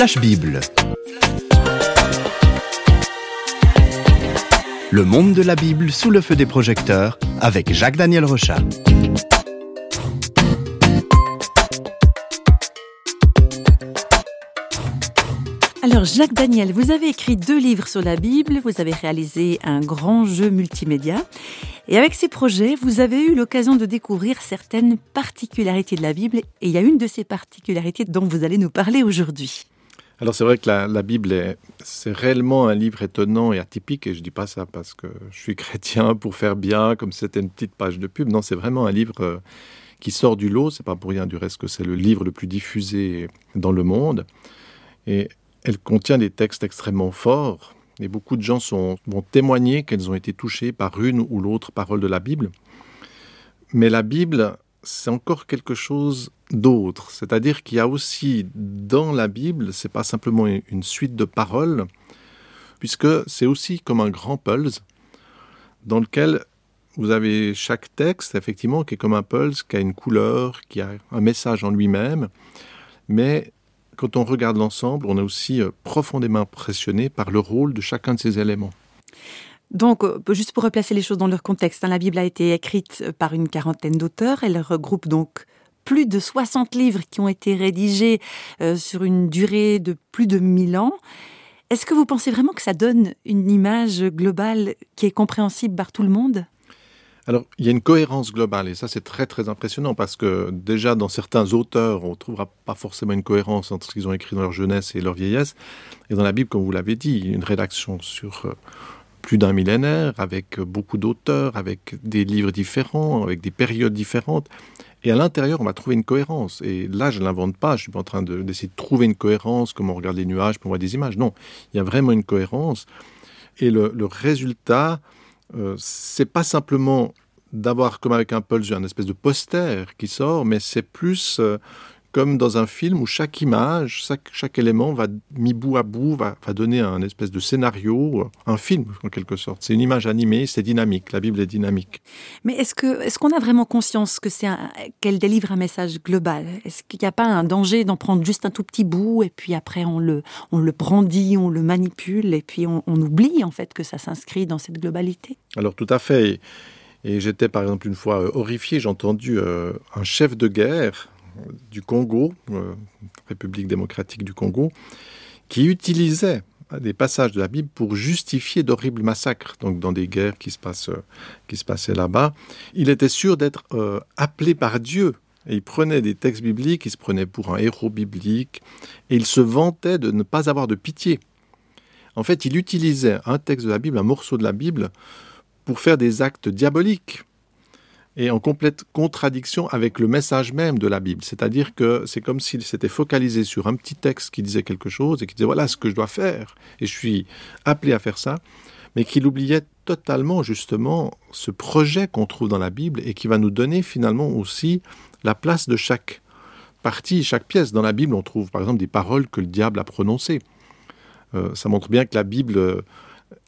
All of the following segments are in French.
Flash Bible. Le monde de la Bible sous le feu des projecteurs avec Jacques-Daniel Rochat. Alors Jacques Daniel, vous avez écrit deux livres sur la Bible, vous avez réalisé un grand jeu multimédia et avec ces projets, vous avez eu l'occasion de découvrir certaines particularités de la Bible et il y a une de ces particularités dont vous allez nous parler aujourd'hui. Alors c'est vrai que la, Bible, c'est réellement un livre étonnant et atypique, et je ne dis pas ça parce que je suis chrétien pour faire bien, comme c'était une petite page de pub. Non, c'est vraiment un livre euh, qui sort du lot. C'est pas pour rien du reste que c'est le livre le plus diffusé dans le monde. Et elle contient des textes extrêmement forts, et beaucoup de gens sont, vont témoigner qu'elles ont été touchées par une ou l'autre parole de la Bible. Mais la Bible, c'est encore quelque chose d'autre. C'est-à-dire qu'il y a aussi dans la Bible, c'est pas simplement une suite de paroles, puisque c'est aussi comme un grand pulse dans lequel vous avez chaque texte, effectivement, qui est comme un pulse, qui a une couleur, qui a un message en lui-même, mais quand on regarde l'ensemble, on est aussi euh, profondément impressionné par le rôle de chacun de ces éléments. Donc, euh, juste pour replacer les choses dans leur contexte, hein, la Bible a été écrite euh, par une quarantaine d'auteurs. Elle regroupe donc plus de 60 livres qui ont été rédigés sur une durée de plus de 1000 ans. Est-ce que vous pensez vraiment que ça donne une image globale qui est compréhensible par tout le monde? Alors, il y a une cohérence globale, et ça c'est très très impressionnant, parce que déjà dans certains auteurs, on ne trouvera pas forcément une cohérence entre ce qu'ils ont écrit dans leur jeunesse et leur vieillesse, et dans la Bible, comme vous l'avez dit, une rédaction sur euh, plus d'un millénaire, avec beaucoup d'auteurs, avec des livres différents, avec des périodes différentes, et à l'intérieur, on va trouver une cohérence. Et là, je ne l'invente pas, je suis pas en train d'essayer de, trouver une cohérence, comme on regarde les nuages, pour voir des images. Non, il y a vraiment une cohérence. Et le, le résultat, euh, c'est pas simplement d'avoir comme avec un pulse un espèce de poster qui sort, mais c'est plus euh, comme dans un film où chaque image, chaque, élément va mis bout à bout, va, donner un espèce de scénario, un film en quelque sorte. C'est une image animée, c'est dynamique. La Bible est dynamique. Mais est-ce qu'on a vraiment conscience que c'est qu'elle délivre un message global? Est-ce qu'il n'y a pas un danger d'en prendre juste un tout petit bout et puis après on le on le brandit, on le manipule et puis on, oublie en fait que ça s'inscrit dans cette globalité? Alors tout à fait. Et, j'étais par exemple une fois euh, horrifié, j'ai entendu euh, un chef de guerre du Congo, euh, République démocratique du Congo, qui utilisait des passages de la Bible pour justifier d'horribles massacres, donc dans des guerres qui se, passent, qui se passaient là-bas. Il était sûr d'être euh, appelé par Dieu. Il prenait des textes bibliques, il se prenait pour un héros biblique, et il se vantait de ne pas avoir de pitié. En fait, il utilisait un texte de la Bible, un morceau de la Bible, pour faire des actes diaboliques et en complète contradiction avec le message même de la Bible. C'est-à-dire que c'est comme s'il s'était focalisé sur un petit texte qui disait quelque chose et qui disait voilà ce que je dois faire et je suis appelé à faire ça, mais qu'il oubliait totalement justement ce projet qu'on trouve dans la Bible et qui va nous donner finalement aussi la place de chaque partie, chaque pièce. Dans la Bible, on trouve par exemple des paroles que le diable a prononcées. Euh, ça montre bien que la Bible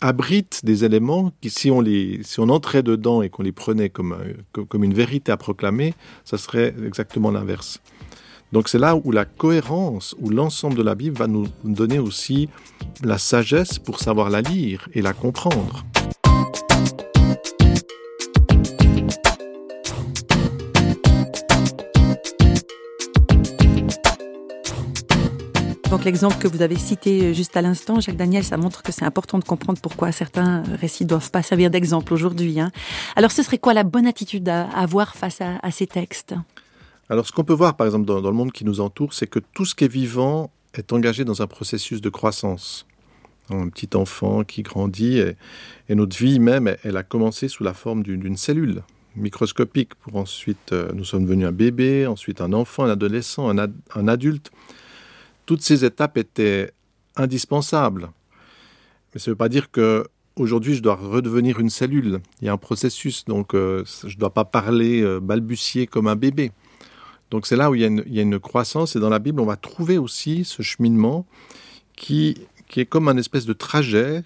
abrite des éléments qui, si on, les, si on entrait dedans et qu'on les prenait comme, euh, comme une vérité à proclamer, ça serait exactement l'inverse. Donc c'est là où la cohérence, où l'ensemble de la Bible va nous donner aussi la sagesse pour savoir la lire et la comprendre. Donc l'exemple que vous avez cité euh, juste à l'instant, Jacques Daniel, ça montre que c'est important de comprendre pourquoi certains récits ne doivent pas servir d'exemple aujourd'hui. Hein. Alors ce serait quoi la bonne attitude à avoir face à, ces textes? Alors ce qu'on peut voir par exemple dans, le monde qui nous entoure, c'est que tout ce qui est vivant est engagé dans un processus de croissance. Un petit enfant qui grandit et, notre vie même, elle a commencé sous la forme d'une cellule microscopique pour ensuite, euh, nous sommes devenus un bébé, ensuite un enfant, un adolescent, un adulte toutes ces étapes étaient indispensables. Mais ça ne veut pas dire que aujourd'hui je dois redevenir une cellule. Il y a un processus, donc euh, je ne dois pas parler, euh, balbutier comme un bébé. Donc c'est là où il y, a une, croissance, et dans la Bible, on va trouver aussi ce cheminement qui, qui est comme un espèce de trajet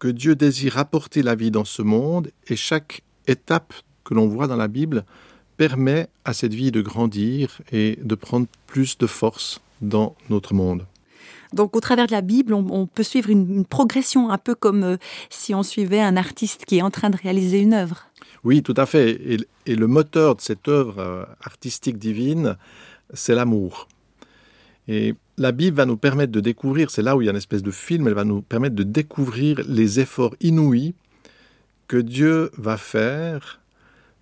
que Dieu désire apporter la vie dans ce monde, et chaque étape que l'on voit dans la Bible permet à cette vie de grandir et de prendre plus de force dans notre monde. Donc au travers de la Bible, on, peut suivre une, progression, un peu comme euh, si on suivait un artiste qui est en train de réaliser une œuvre. Oui, tout à fait. Et, le moteur de cette œuvre euh, artistique divine, c'est l'amour. Et la Bible va nous permettre de découvrir, c'est là où il y a une espèce de film, elle va nous permettre de découvrir les efforts inouïs que Dieu va faire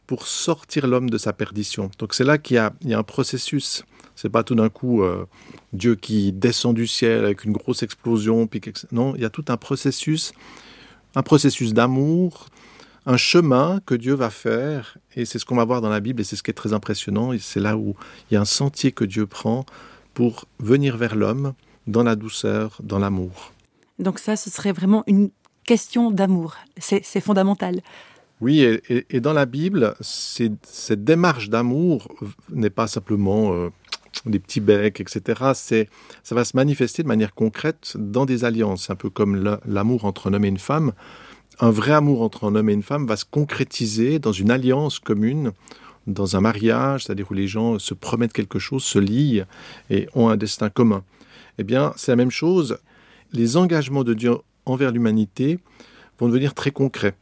pour sortir l'homme de sa perdition. Donc c'est là qu'il y, a un processus. C'est pas tout d'un coup euh, Dieu qui descend du ciel avec une grosse explosion. Puis, non, il y a tout un processus, un processus d'amour, un chemin que Dieu va faire. Et c'est ce qu'on va voir dans la Bible et c'est ce qui est très impressionnant. Et c'est là où il y a un sentier que Dieu prend pour venir vers l'homme dans la douceur, dans l'amour. Donc ça, ce serait vraiment une question d'amour. C'est fondamental. Oui, et, dans la Bible, cette démarche d'amour n'est pas simplement euh, des petits becs, etc. Ça va se manifester de manière concrète dans des alliances, un peu comme l'amour entre un homme et une femme. Un vrai amour entre un homme et une femme va se concrétiser dans une alliance commune, dans un mariage, c'est-à-dire où les gens se promettent quelque chose, se lient et ont un destin commun. Eh bien, c'est la même chose. Les engagements de Dieu envers l'humanité vont devenir très concrets.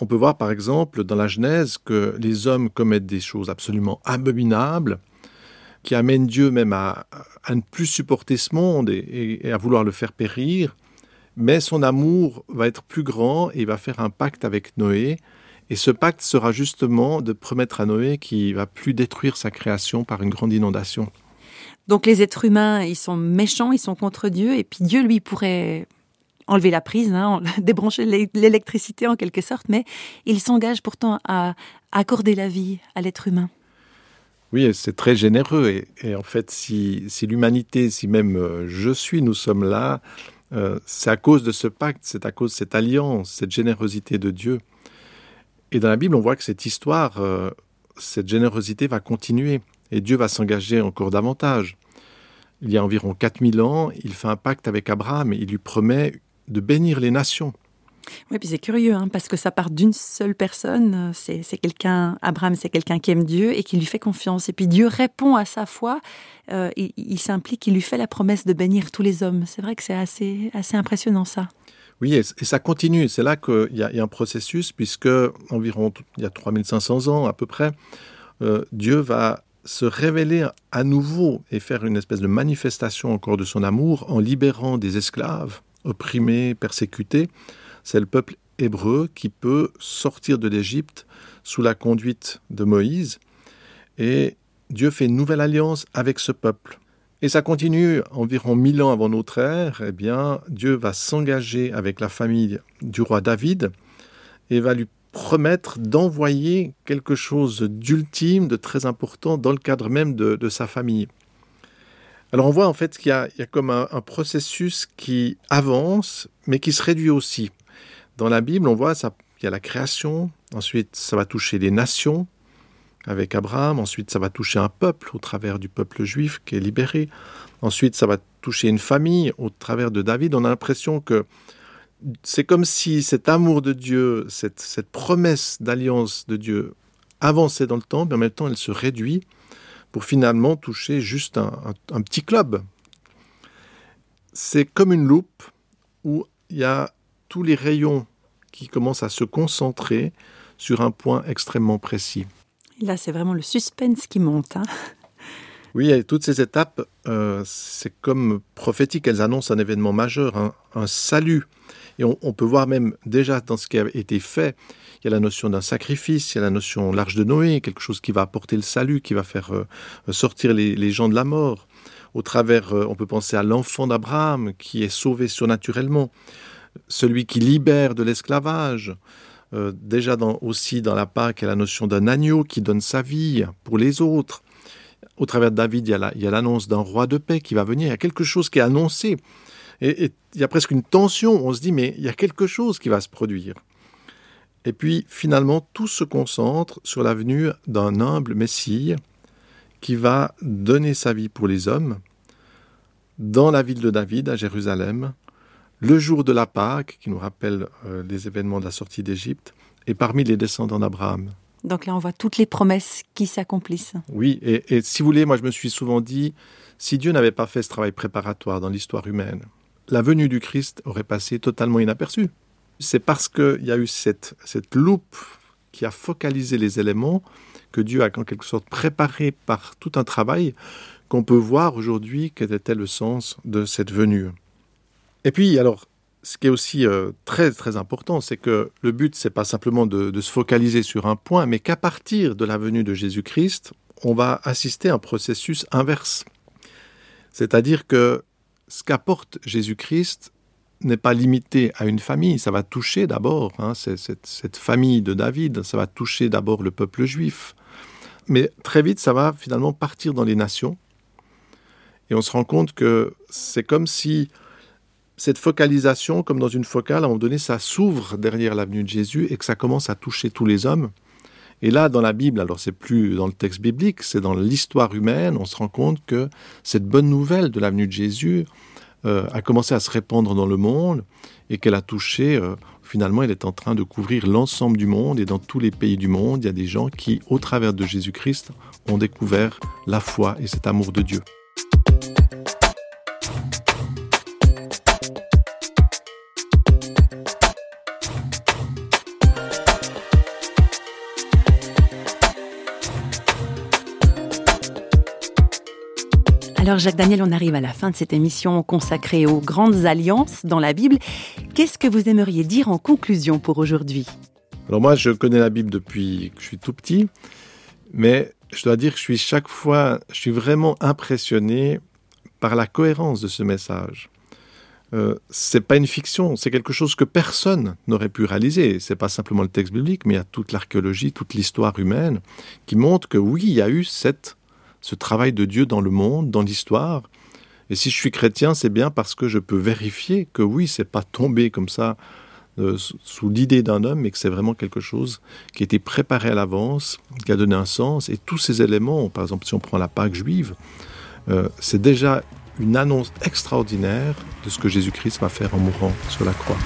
On peut voir par exemple dans la Genèse que les hommes commettent des choses absolument abominables, qui amènent Dieu même à, ne plus supporter ce monde et, à vouloir le faire périr. Mais son amour va être plus grand et il va faire un pacte avec Noé. Et ce pacte sera justement de promettre à Noé qu'il va plus détruire sa création par une grande inondation. Donc les êtres humains, ils sont méchants, ils sont contre Dieu, et puis Dieu, lui, pourrait enlever la prise, hein, débrancher l'électricité en quelque sorte, mais il s'engage pourtant à accorder la vie à l'être humain. Oui, c'est très généreux. Et, en fait, si, l'humanité, si même euh, je suis, nous sommes là, euh, c'est à cause de ce pacte, c'est à cause de cette alliance, cette générosité de Dieu. Et dans la Bible, on voit que cette histoire, euh, cette générosité va continuer. Et Dieu va s'engager encore davantage. Il y a environ 4000 ans, il fait un pacte avec Abraham et il lui promet de bénir les nations. Oui, puis c'est curieux, hein, parce que ça part d'une seule personne. C'est, quelqu'un, Abraham, c'est quelqu'un qui aime Dieu et qui lui fait confiance. Et puis Dieu répond à sa foi. Euh, il, s'implique, il lui fait la promesse de bénir tous les hommes. C'est vrai que c'est assez, assez impressionnant ça. Oui, et, ça continue. C'est là qu'il y, a un processus, puisque environ il y a 3500 ans à peu près, euh, Dieu va se révéler à nouveau et faire une espèce de manifestation encore de son amour en libérant des esclaves opprimé, persécuté, c'est le peuple hébreu qui peut sortir de l'Égypte sous la conduite de Moïse. Et Dieu fait une nouvelle alliance avec ce peuple. Et ça continue environ mille ans avant notre ère. Eh bien, Dieu va s'engager avec la famille du roi David et va lui promettre d'envoyer quelque chose d'ultime, de très important dans le cadre même de sa famille. Alors on voit en fait qu'il y, a comme un, processus qui avance, mais qui se réduit aussi. Dans la Bible, on voit qu'il y a la création, ensuite ça va toucher les nations avec Abraham, ensuite ça va toucher un peuple au travers du peuple juif qui est libéré, ensuite ça va toucher une famille au travers de David. On a l'impression que c'est comme si cet amour de Dieu, cette, promesse d'alliance de Dieu avançait dans le temps, mais en même temps elle se réduit pour finalement toucher juste un, petit club. C'est comme une loupe où il y a tous les rayons qui commencent à se concentrer sur un point extrêmement précis. Là, c'est vraiment le suspense qui monte. Hein. oui, et toutes ces étapes, euh, c'est comme prophétique, elles annoncent un événement majeur, un salut. Et on, peut voir même déjà dans ce qui a été fait, il y a la notion d'un sacrifice, il y a la notion l'arche de Noé, quelque chose qui va apporter le salut, qui va faire euh, sortir les, gens de la mort. Au travers, euh, on peut penser à l'enfant d'Abraham qui est sauvé surnaturellement, celui qui libère de l'esclavage. Euh, déjà aussi dans la Pâque, il y a la notion d'un agneau qui donne sa vie pour les autres. Au travers de David, il y a l'annonce d'un roi de paix qui va venir. Il y a quelque chose qui est annoncé. et il y a presque une tension. On se dit, mais il y a quelque chose qui va se produire. Et puis finalement, tout se concentre sur la venue d'un humble Messie qui va donner sa vie pour les hommes dans la ville de David, à Jérusalem, le jour de la Pâque, qui nous rappelle euh, les événements de la sortie d'Égypte, et parmi les descendants d'Abraham. Donc là, on voit toutes les promesses qui s'accomplissent. Oui, et, et, si vous voulez, moi je me suis souvent dit, si Dieu n'avait pas fait ce travail préparatoire dans l'histoire humaine, la venue du Christ aurait passé totalement inaperçue. C'est parce qu'il y a eu cette, cette loupe qui a focalisé les éléments que Dieu a en quelque sorte préparé par tout un travail qu'on peut voir aujourd'hui quel était le sens de cette venue. Et puis, alors, ce qui est aussi euh, très très important, c'est que le but, c'est pas simplement de, se focaliser sur un point, mais qu'à partir de la venue de Jésus-Christ, on va assister à un processus inverse. C'est-à-dire que ce qu'apporte Jésus-Christ n'est pas limité à une famille, ça va toucher d'abord hein, cette famille de David, ça va toucher d'abord le peuple juif. Mais très vite, ça va finalement partir dans les nations. Et on se rend compte que c'est comme si cette focalisation, comme dans une focale, à un moment donné, ça s'ouvre derrière l'avenue de Jésus et que ça commence à toucher tous les hommes. Et là, dans la Bible, alors c'est plus dans le texte biblique, c'est dans l'histoire humaine, on se rend compte que cette bonne nouvelle de l'avenue de Jésus euh, a commencé à se répandre dans le monde et qu'elle a touché, euh, finalement, elle est en train de couvrir l'ensemble du monde et dans tous les pays du monde, il y a des gens qui, au travers de Jésus-Christ, ont découvert la foi et cet amour de Dieu. Alors Jacques Daniel, on arrive à la fin de cette émission consacrée aux grandes alliances dans la Bible. Qu'est-ce que vous aimeriez dire en conclusion pour aujourd'hui? Alors moi, je connais la Bible depuis que je suis tout petit, mais je dois dire que je suis chaque fois, je suis vraiment impressionné par la cohérence de ce message. Euh, c'est pas une fiction, c'est quelque chose que personne n'aurait pu réaliser. C'est pas simplement le texte biblique, mais il y a toute l'archéologie, toute l'histoire humaine qui montre que oui, il y a eu cette ce travail de Dieu dans le monde, dans l'histoire. Et si je suis chrétien, c'est bien parce que je peux vérifier que oui, c'est pas tombé comme ça euh, sous l'idée d'un homme, mais que c'est vraiment quelque chose qui a été préparé à l'avance, qui a donné un sens. Et tous ces éléments, par exemple, si on prend la Pâque juive, euh, c'est déjà une annonce extraordinaire de ce que Jésus-Christ va faire en mourant sur la croix.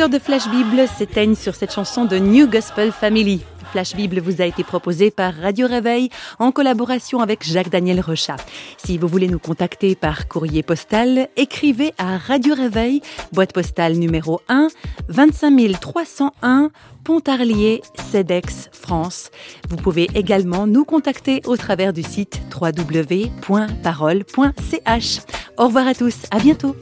Projecteurs de Flash Bible s'éteignent sur cette chanson de New Gospel Family. Flash Bible vous a été proposé par Radio Réveil en collaboration avec Jacques-Daniel Rochat. Si vous voulez nous contacter par courrier postal, écrivez à Radio Réveil, boîte postale numéro 1, 25 301, Pontarlier, CEDEX, France. Vous pouvez également nous contacter au travers du site www.parole.ch. Au revoir à tous, à bientôt.